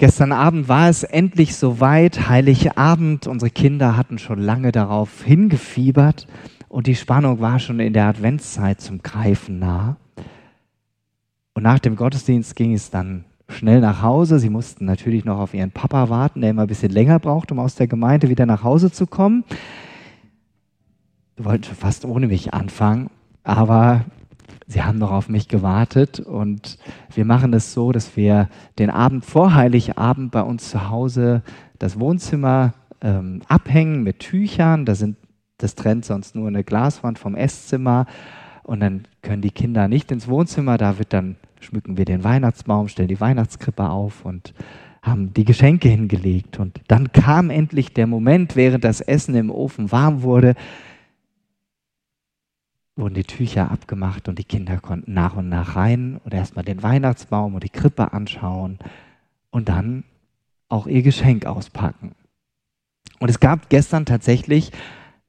Gestern Abend war es endlich soweit, Heiligabend. Unsere Kinder hatten schon lange darauf hingefiebert und die Spannung war schon in der Adventszeit zum Greifen nah. Und nach dem Gottesdienst ging es dann schnell nach Hause. Sie mussten natürlich noch auf ihren Papa warten, der immer ein bisschen länger braucht, um aus der Gemeinde wieder nach Hause zu kommen. Sie wollten fast ohne mich anfangen, aber Sie haben noch auf mich gewartet und wir machen es so, dass wir den Abend vor Heiligabend bei uns zu Hause das Wohnzimmer ähm, abhängen mit Tüchern. Da sind, das trennt sonst nur eine Glaswand vom Esszimmer und dann können die Kinder nicht ins Wohnzimmer. Da wird dann schmücken wir den Weihnachtsbaum, stellen die Weihnachtskrippe auf und haben die Geschenke hingelegt. Und dann kam endlich der Moment, während das Essen im Ofen warm wurde, wurden die Tücher abgemacht und die Kinder konnten nach und nach rein und erstmal den Weihnachtsbaum und die Krippe anschauen und dann auch ihr Geschenk auspacken. Und es gab gestern tatsächlich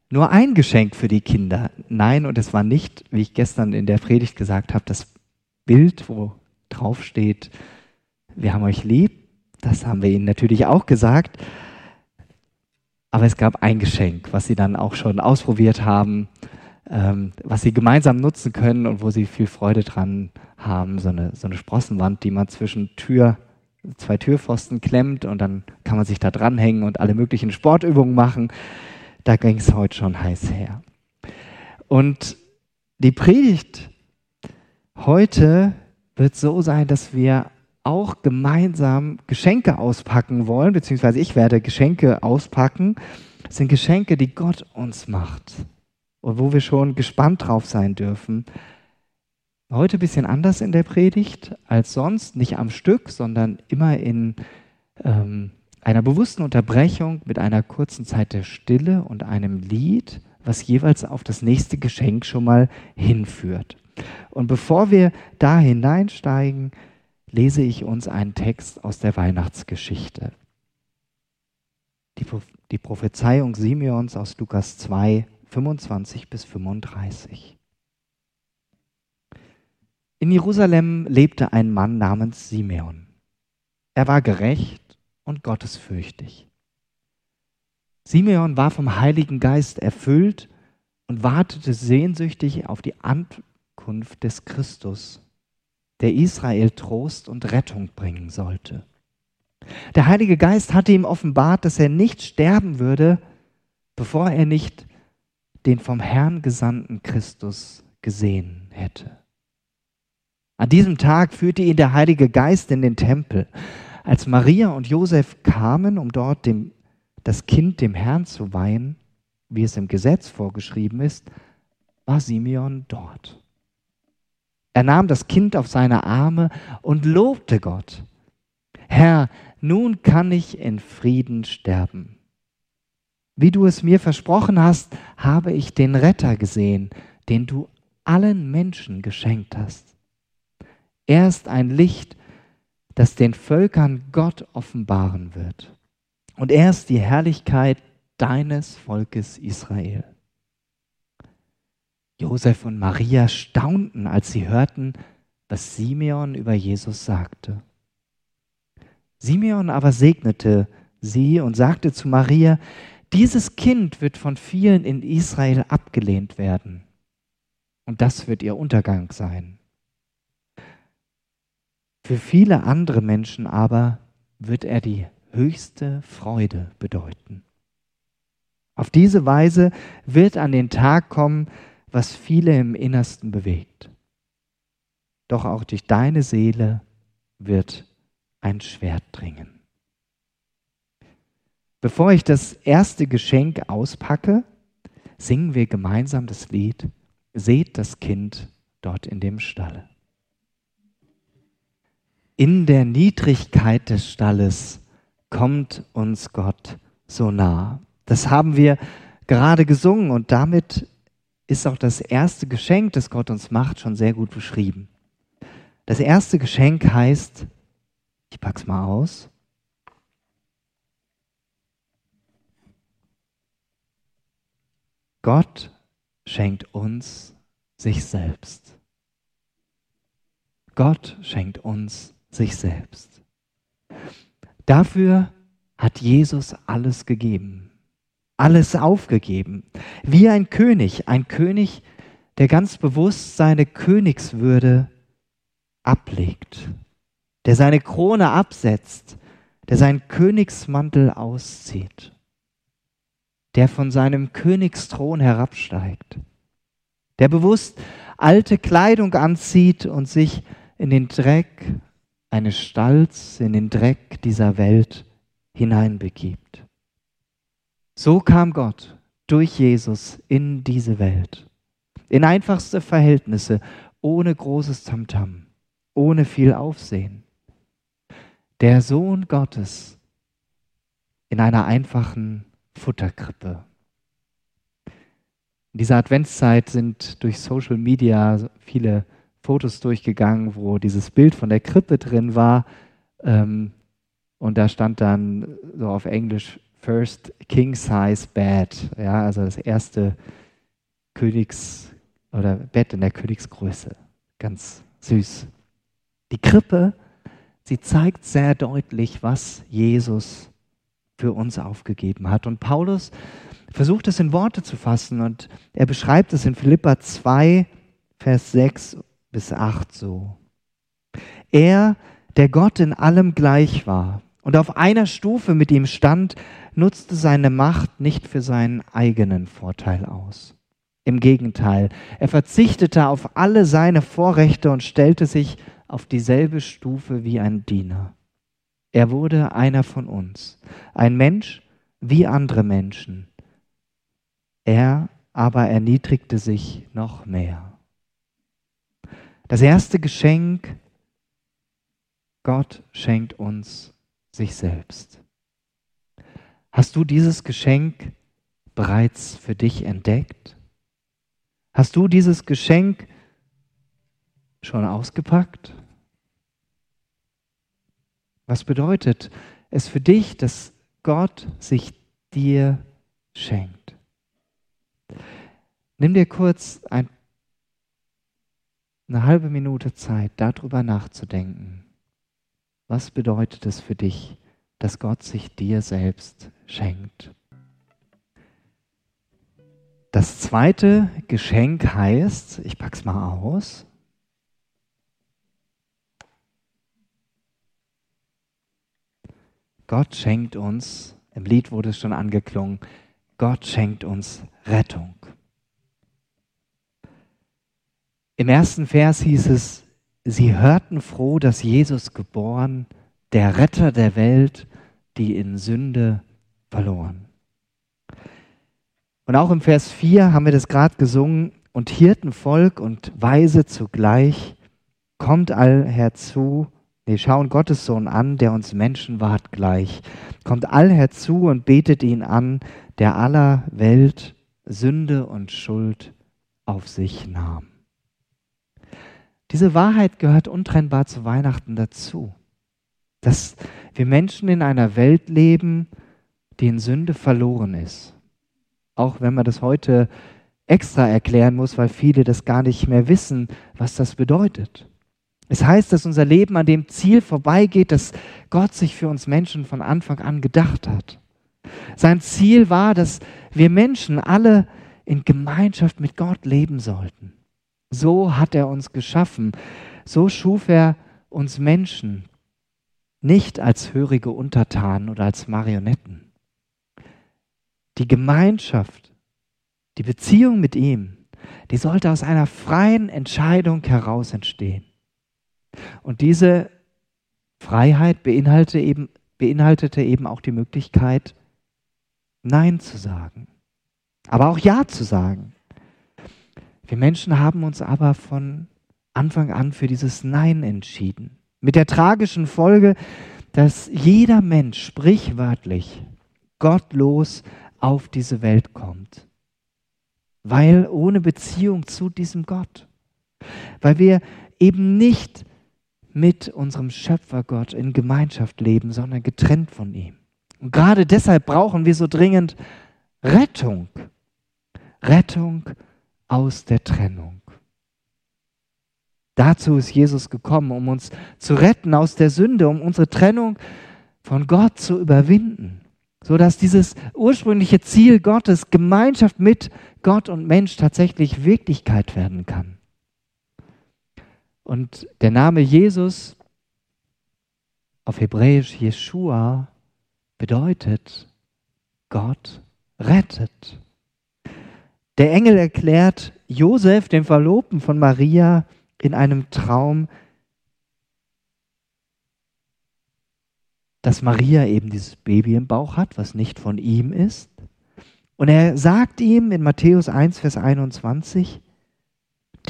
nur ein Geschenk für die Kinder. Nein, und es war nicht, wie ich gestern in der Predigt gesagt habe, das Bild, wo drauf steht, wir haben euch lieb. Das haben wir ihnen natürlich auch gesagt. Aber es gab ein Geschenk, was sie dann auch schon ausprobiert haben ähm, was sie gemeinsam nutzen können und wo sie viel Freude dran haben. So eine, so eine Sprossenwand, die man zwischen Tür, zwei Türpfosten klemmt und dann kann man sich da dranhängen und alle möglichen Sportübungen machen. Da ging es heute schon heiß her. Und die Predigt heute wird so sein, dass wir auch gemeinsam Geschenke auspacken wollen, beziehungsweise ich werde Geschenke auspacken. Das sind Geschenke, die Gott uns macht und wo wir schon gespannt drauf sein dürfen. Heute ein bisschen anders in der Predigt als sonst, nicht am Stück, sondern immer in ähm, einer bewussten Unterbrechung mit einer kurzen Zeit der Stille und einem Lied, was jeweils auf das nächste Geschenk schon mal hinführt. Und bevor wir da hineinsteigen, lese ich uns einen Text aus der Weihnachtsgeschichte. Die, die Prophezeiung Simeons aus Lukas 2, 25 bis 35. In Jerusalem lebte ein Mann namens Simeon. Er war gerecht und gottesfürchtig. Simeon war vom Heiligen Geist erfüllt und wartete sehnsüchtig auf die Ankunft des Christus, der Israel Trost und Rettung bringen sollte. Der Heilige Geist hatte ihm offenbart, dass er nicht sterben würde, bevor er nicht den vom Herrn gesandten Christus gesehen hätte. An diesem Tag führte ihn der Heilige Geist in den Tempel. Als Maria und Josef kamen, um dort dem, das Kind dem Herrn zu weihen, wie es im Gesetz vorgeschrieben ist, war Simeon dort. Er nahm das Kind auf seine Arme und lobte Gott. Herr, nun kann ich in Frieden sterben wie du es mir versprochen hast, habe ich den Retter gesehen, den du allen Menschen geschenkt hast. Er ist ein Licht, das den Völkern Gott offenbaren wird. Und er ist die Herrlichkeit deines Volkes Israel. Josef und Maria staunten, als sie hörten, was Simeon über Jesus sagte. Simeon aber segnete sie und sagte zu Maria, dieses Kind wird von vielen in Israel abgelehnt werden. Und das wird ihr Untergang sein. Für viele andere Menschen aber wird er die höchste Freude bedeuten. Auf diese Weise wird an den Tag kommen, was viele im Innersten bewegt. Doch auch durch deine Seele wird ein Schwert dringen. Bevor ich das erste Geschenk auspacke, singen wir gemeinsam das Lied Seht das Kind dort in dem Stalle. In der Niedrigkeit des Stalles kommt uns Gott so nah. Das haben wir gerade gesungen und damit ist auch das erste Geschenk, das Gott uns macht, schon sehr gut beschrieben. Das erste Geschenk heißt, ich pack's mal aus, Gott schenkt uns sich selbst. Gott schenkt uns sich selbst. Dafür hat Jesus alles gegeben, alles aufgegeben, wie ein König, ein König, der ganz bewusst seine Königswürde ablegt, der seine Krone absetzt, der seinen Königsmantel auszieht, der von seinem Königsthron herabsteigt, der bewusst alte Kleidung anzieht und sich in den Dreck eines Stalls, in den Dreck dieser Welt hineinbegibt. So kam Gott durch Jesus in diese Welt, in einfachste Verhältnisse, ohne großes Tamtam, ohne viel Aufsehen. Der Sohn Gottes in einer einfachen Futterkrippe. In dieser Adventszeit sind durch Social Media viele Fotos durchgegangen, wo dieses Bild von der Krippe drin war. Ähm, und da stand dann so auf Englisch First King Size Bed, ja, also das erste Königs- oder Bett in der Königsgröße. Ganz süß. Die Krippe, sie zeigt sehr deutlich, was Jesus für uns aufgegeben hat. Und Paulus versucht es in Worte zu fassen und er beschreibt es in Philippa 2, Vers 6 bis 8 so. Er, der Gott in allem gleich war, und auf einer Stufe mit ihm stand, nutzte seine Macht nicht für seinen eigenen Vorteil aus. Im Gegenteil, er verzichtete auf alle seine Vorrechte und stellte sich auf dieselbe Stufe wie ein Diener. Er wurde einer von uns, ein Mensch wie andere Menschen. Er aber erniedrigte sich noch mehr. Das erste Geschenk, Gott schenkt uns sich selbst. Hast du dieses Geschenk bereits für dich entdeckt? Hast du dieses Geschenk schon ausgepackt? Was bedeutet es für dich, dass Gott sich dir schenkt? Nimm dir kurz ein, eine halbe Minute Zeit, darüber nachzudenken. Was bedeutet es für dich, dass Gott sich dir selbst schenkt? Das zweite Geschenk heißt, ich pack's mal aus. Gott schenkt uns, im Lied wurde es schon angeklungen, Gott schenkt uns Rettung. Im ersten Vers hieß es, Sie hörten froh, dass Jesus geboren, der Retter der Welt, die in Sünde verloren. Und auch im Vers 4 haben wir das gerade gesungen, und Hirtenvolk und Weise zugleich, kommt all herzu, nee, schauen Gottes Sohn an, der uns Menschen ward gleich, kommt all herzu und betet ihn an, der aller Welt Sünde und Schuld auf sich nahm. Diese Wahrheit gehört untrennbar zu Weihnachten dazu. Dass wir Menschen in einer Welt leben, die in Sünde verloren ist. Auch wenn man das heute extra erklären muss, weil viele das gar nicht mehr wissen, was das bedeutet. Es heißt, dass unser Leben an dem Ziel vorbeigeht, das Gott sich für uns Menschen von Anfang an gedacht hat. Sein Ziel war, dass wir Menschen alle in Gemeinschaft mit Gott leben sollten. So hat er uns geschaffen. So schuf er uns Menschen, nicht als hörige Untertanen oder als Marionetten. Die Gemeinschaft, die Beziehung mit ihm, die sollte aus einer freien Entscheidung heraus entstehen. Und diese Freiheit beinhaltete eben, beinhaltete eben auch die Möglichkeit, Nein zu sagen, aber auch Ja zu sagen. Wir Menschen haben uns aber von Anfang an für dieses Nein entschieden. Mit der tragischen Folge, dass jeder Mensch sprichwörtlich gottlos auf diese Welt kommt. Weil ohne Beziehung zu diesem Gott. Weil wir eben nicht mit unserem Schöpfergott in Gemeinschaft leben, sondern getrennt von ihm. Und gerade deshalb brauchen wir so dringend Rettung. Rettung aus der Trennung. Dazu ist Jesus gekommen, um uns zu retten aus der Sünde, um unsere Trennung von Gott zu überwinden, sodass dieses ursprüngliche Ziel Gottes, Gemeinschaft mit Gott und Mensch tatsächlich Wirklichkeit werden kann. Und der Name Jesus auf Hebräisch Jeshua bedeutet Gott rettet. Der Engel erklärt Josef, dem Verlobten von Maria, in einem Traum, dass Maria eben dieses Baby im Bauch hat, was nicht von ihm ist. Und er sagt ihm in Matthäus 1, Vers 21,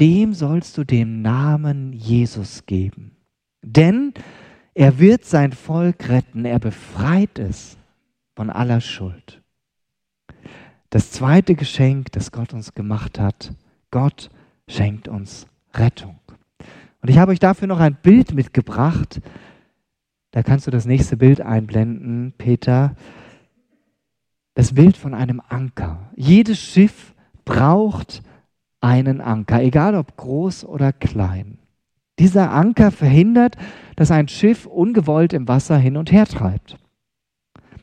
dem sollst du den Namen Jesus geben. Denn er wird sein Volk retten, er befreit es von aller Schuld. Das zweite Geschenk, das Gott uns gemacht hat, Gott schenkt uns Rettung. Und ich habe euch dafür noch ein Bild mitgebracht. Da kannst du das nächste Bild einblenden, Peter. Das Bild von einem Anker. Jedes Schiff braucht einen Anker, egal ob groß oder klein. Dieser Anker verhindert, dass ein Schiff ungewollt im Wasser hin und her treibt.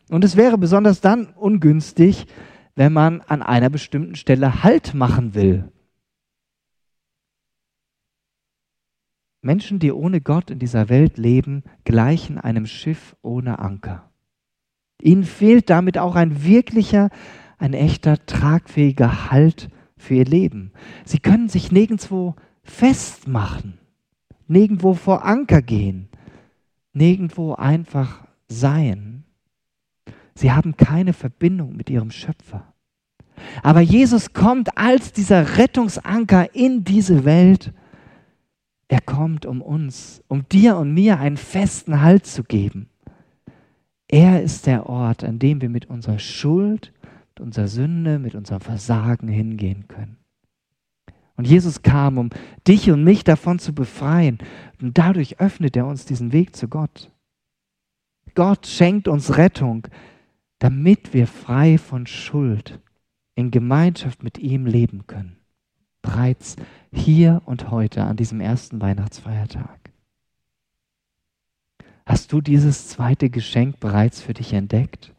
Und es wäre besonders dann ungünstig, wenn man an einer bestimmten Stelle Halt machen will. Menschen, die ohne Gott in dieser Welt leben, gleichen einem Schiff ohne Anker. Ihnen fehlt damit auch ein wirklicher, ein echter, tragfähiger Halt für ihr Leben. Sie können sich nirgendwo festmachen, nirgendwo vor Anker gehen, nirgendwo einfach sein. Sie haben keine Verbindung mit ihrem Schöpfer. Aber Jesus kommt als dieser Rettungsanker in diese Welt. Er kommt, um uns, um dir und mir einen festen Halt zu geben. Er ist der Ort, an dem wir mit unserer Schuld, mit unserer Sünde, mit unserem Versagen hingehen können. Und Jesus kam, um dich und mich davon zu befreien. Und dadurch öffnet er uns diesen Weg zu Gott. Gott schenkt uns Rettung, damit wir frei von Schuld in Gemeinschaft mit ihm leben können. Bereits hier und heute an diesem ersten Weihnachtsfeiertag. Hast du dieses zweite Geschenk bereits für dich entdeckt?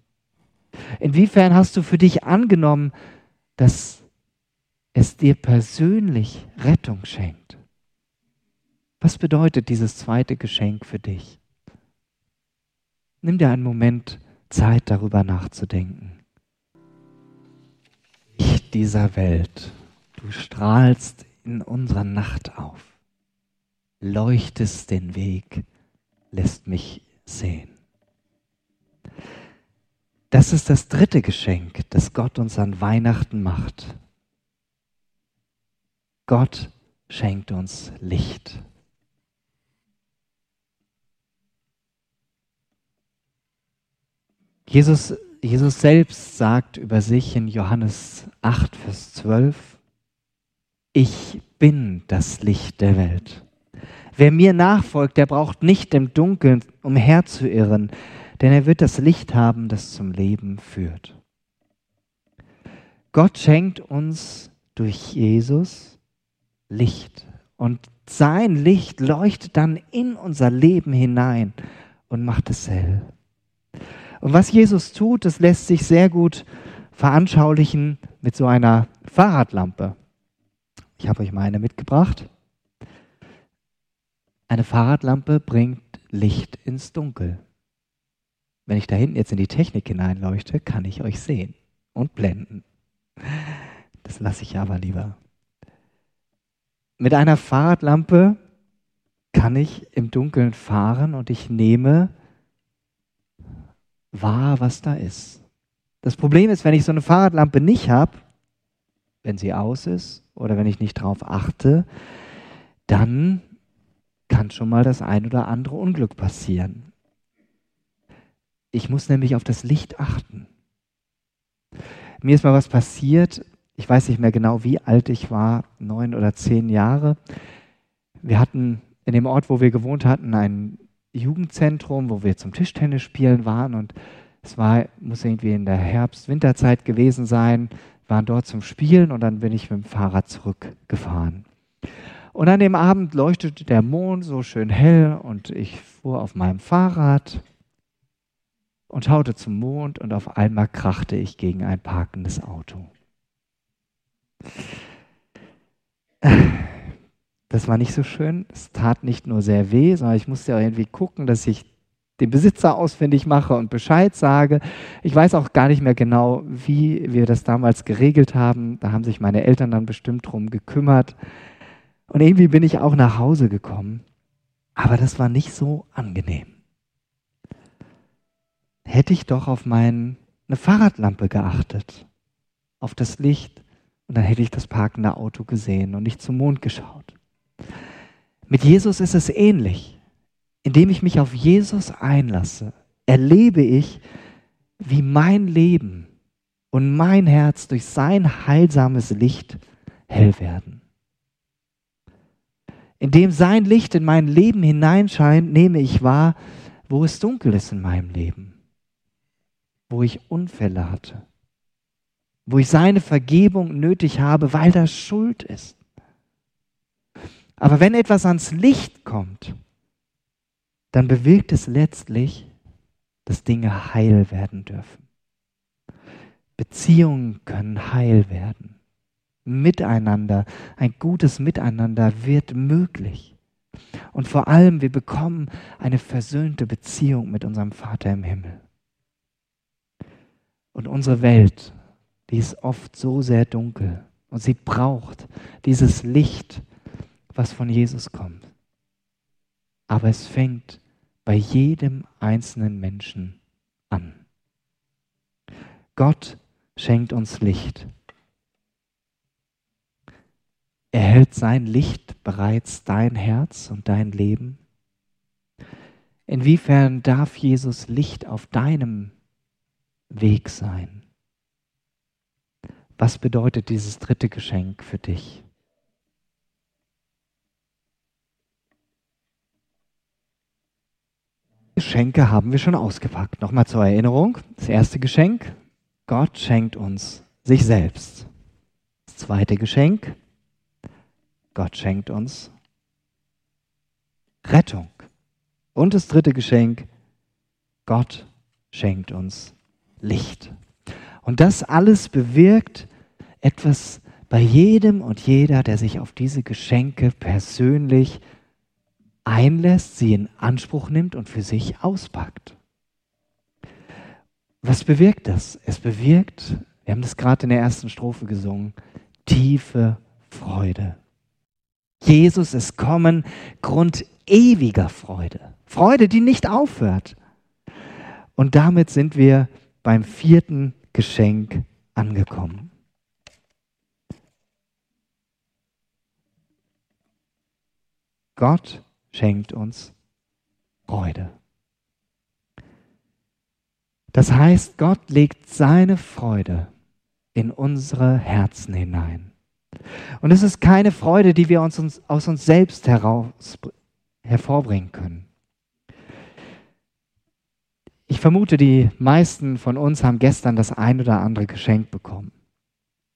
Inwiefern hast du für dich angenommen, dass es dir persönlich Rettung schenkt? Was bedeutet dieses zweite Geschenk für dich? Nimm dir einen Moment Zeit, darüber nachzudenken. Ich dieser Welt, du strahlst in unserer Nacht auf, leuchtest den Weg, lässt mich sehen. Das ist das dritte Geschenk, das Gott uns an Weihnachten macht. Gott schenkt uns Licht. Jesus, Jesus selbst sagt über sich in Johannes 8, Vers 12, ich bin das Licht der Welt. Wer mir nachfolgt, der braucht nicht im Dunkeln umherzuirren, denn er wird das Licht haben, das zum Leben führt. Gott schenkt uns durch Jesus Licht und sein Licht leuchtet dann in unser Leben hinein und macht es hell. Und was Jesus tut, das lässt sich sehr gut veranschaulichen mit so einer Fahrradlampe. Ich habe euch mal eine mitgebracht. Eine Fahrradlampe bringt Licht ins Dunkel. Wenn ich da hinten jetzt in die Technik hineinleuchte, kann ich euch sehen und blenden. Das lasse ich aber lieber. Mit einer Fahrradlampe kann ich im Dunkeln fahren und ich nehme wahr, was da ist. Das Problem ist, wenn ich so eine Fahrradlampe nicht habe, wenn sie aus ist oder wenn ich nicht darauf achte, dann kann schon mal das ein oder andere Unglück passieren. Ich muss nämlich auf das Licht achten. Mir ist mal was passiert, ich weiß nicht mehr genau, wie alt ich war, neun oder zehn Jahre. Wir hatten in dem Ort, wo wir gewohnt hatten, ein Jugendzentrum, wo wir zum Tischtennis spielen waren und es war, muss irgendwie in der Herbst-Winterzeit gewesen sein, waren dort zum Spielen und dann bin ich mit dem Fahrrad zurückgefahren. Und an dem Abend leuchtete der Mond so schön hell und ich fuhr auf meinem Fahrrad und schaute zum Mond und auf einmal krachte ich gegen ein parkendes Auto. Das war nicht so schön. Es tat nicht nur sehr weh, sondern ich musste auch irgendwie gucken, dass ich den Besitzer ausfindig mache und Bescheid sage. Ich weiß auch gar nicht mehr genau, wie wir das damals geregelt haben. Da haben sich meine Eltern dann bestimmt drum gekümmert. Und irgendwie bin ich auch nach Hause gekommen. Aber das war nicht so angenehm. Hätte ich doch auf meine Fahrradlampe geachtet, auf das Licht, und dann hätte ich das parkende Auto gesehen und nicht zum Mond geschaut. Mit Jesus ist es ähnlich. Indem ich mich auf Jesus einlasse, erlebe ich, wie mein Leben und mein Herz durch sein heilsames Licht hell werden. Indem sein Licht in mein Leben hineinscheint, nehme ich wahr, wo es dunkel ist in meinem Leben, wo ich Unfälle hatte, wo ich seine Vergebung nötig habe, weil das Schuld ist. Aber wenn etwas ans Licht kommt, dann bewirkt es letztlich, dass Dinge heil werden dürfen. Beziehungen können heil werden. Miteinander, ein gutes Miteinander wird möglich. Und vor allem, wir bekommen eine versöhnte Beziehung mit unserem Vater im Himmel. Und unsere Welt, die ist oft so sehr dunkel und sie braucht dieses Licht, was von Jesus kommt. Aber es fängt bei jedem einzelnen Menschen an. Gott schenkt uns Licht. Erhält sein Licht bereits dein Herz und dein Leben? Inwiefern darf Jesus Licht auf deinem Weg sein? Was bedeutet dieses dritte Geschenk für dich? Geschenke haben wir schon ausgepackt. Nochmal zur Erinnerung. Das erste Geschenk, Gott schenkt uns sich selbst. Das zweite Geschenk, Gott schenkt uns Rettung. Und das dritte Geschenk, Gott schenkt uns Licht. Und das alles bewirkt etwas bei jedem und jeder, der sich auf diese Geschenke persönlich einlässt, sie in Anspruch nimmt und für sich auspackt. Was bewirkt das? Es bewirkt, wir haben das gerade in der ersten Strophe gesungen, tiefe Freude. Jesus ist kommen, Grund ewiger Freude. Freude, die nicht aufhört. Und damit sind wir beim vierten Geschenk angekommen. Gott schenkt uns Freude. Das heißt, Gott legt seine Freude in unsere Herzen hinein. Und es ist keine Freude, die wir uns, uns aus uns selbst heraus, hervorbringen können. Ich vermute, die meisten von uns haben gestern das ein oder andere Geschenk bekommen.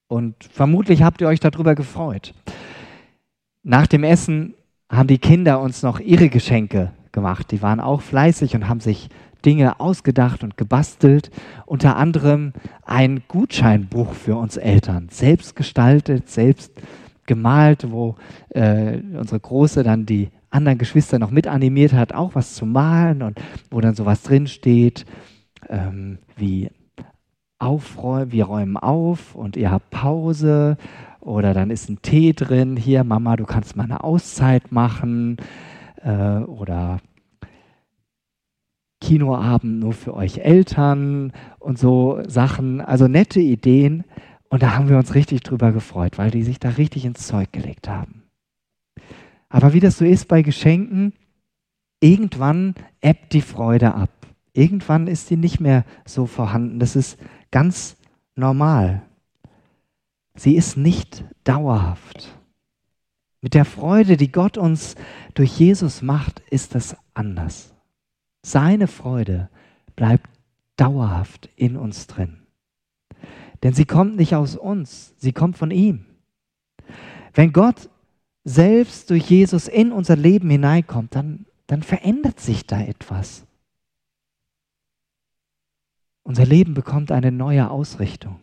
Und vermutlich habt ihr euch darüber gefreut. Nach dem Essen haben die Kinder uns noch ihre Geschenke gemacht. Die waren auch fleißig und haben sich Dinge ausgedacht und gebastelt. Unter anderem ein Gutscheinbuch für uns Eltern, selbst gestaltet, selbst gemalt, wo äh, unsere Große dann die anderen Geschwister noch mit animiert hat, auch was zu malen und wo dann sowas drinsteht, ähm, wie aufräumen, wir räumen auf und ihr habt Pause oder dann ist ein Tee drin, hier Mama, du kannst mal eine Auszeit machen äh, oder Kinoabend nur für euch Eltern und so Sachen, also nette Ideen. Und da haben wir uns richtig drüber gefreut, weil die sich da richtig ins Zeug gelegt haben. Aber wie das so ist bei Geschenken, irgendwann ebbt die Freude ab. Irgendwann ist die nicht mehr so vorhanden. Das ist ganz normal. Sie ist nicht dauerhaft. Mit der Freude, die Gott uns durch Jesus macht, ist das anders. Seine Freude bleibt dauerhaft in uns drin. Denn sie kommt nicht aus uns, sie kommt von ihm. Wenn Gott selbst durch Jesus in unser Leben hineinkommt, dann, dann verändert sich da etwas. Unser Leben bekommt eine neue Ausrichtung.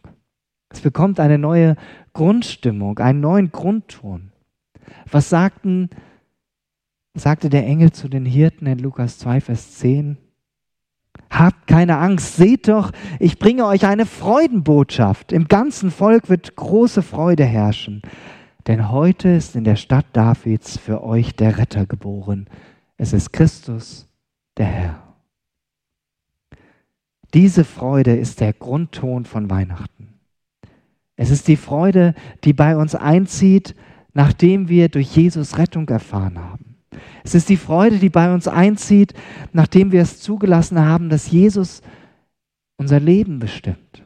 Es bekommt eine neue Grundstimmung, einen neuen Grundton. Was sagten, sagte der Engel zu den Hirten in Lukas 2, Vers 10? Habt keine Angst, seht doch, ich bringe euch eine Freudenbotschaft. Im ganzen Volk wird große Freude herrschen. Denn heute ist in der Stadt Davids für euch der Retter geboren. Es ist Christus, der Herr. Diese Freude ist der Grundton von Weihnachten. Es ist die Freude, die bei uns einzieht, nachdem wir durch Jesus Rettung erfahren haben. Es ist die Freude, die bei uns einzieht, nachdem wir es zugelassen haben, dass Jesus unser Leben bestimmt.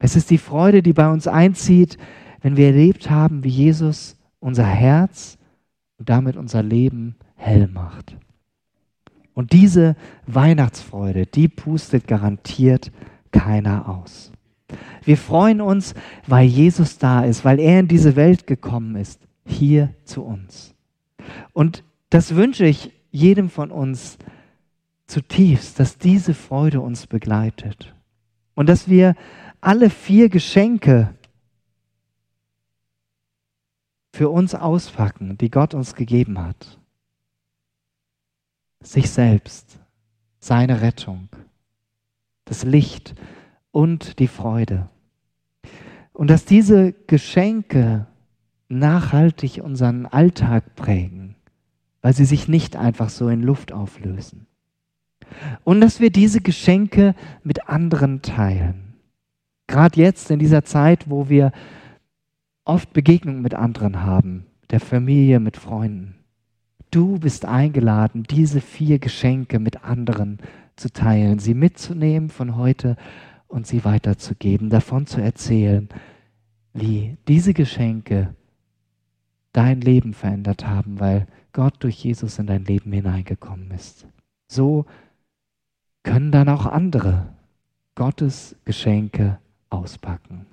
Es ist die Freude, die bei uns einzieht, wenn wir erlebt haben, wie Jesus unser Herz und damit unser Leben hell macht. Und diese Weihnachtsfreude, die pustet garantiert keiner aus. Wir freuen uns, weil Jesus da ist, weil er in diese Welt gekommen ist, hier zu uns. Und das wünsche ich jedem von uns zutiefst, dass diese Freude uns begleitet und dass wir alle vier Geschenke für uns auspacken, die Gott uns gegeben hat. Sich selbst, seine Rettung, das Licht und die Freude. Und dass diese Geschenke nachhaltig unseren Alltag prägen, weil sie sich nicht einfach so in Luft auflösen. Und dass wir diese Geschenke mit anderen teilen. Gerade jetzt in dieser Zeit, wo wir oft Begegnungen mit anderen haben, der Familie, mit Freunden. Du bist eingeladen, diese vier Geschenke mit anderen zu teilen, sie mitzunehmen von heute und sie weiterzugeben, davon zu erzählen, wie diese Geschenke dein Leben verändert haben, weil Gott durch Jesus in dein Leben hineingekommen ist. So können dann auch andere Gottes Geschenke auspacken.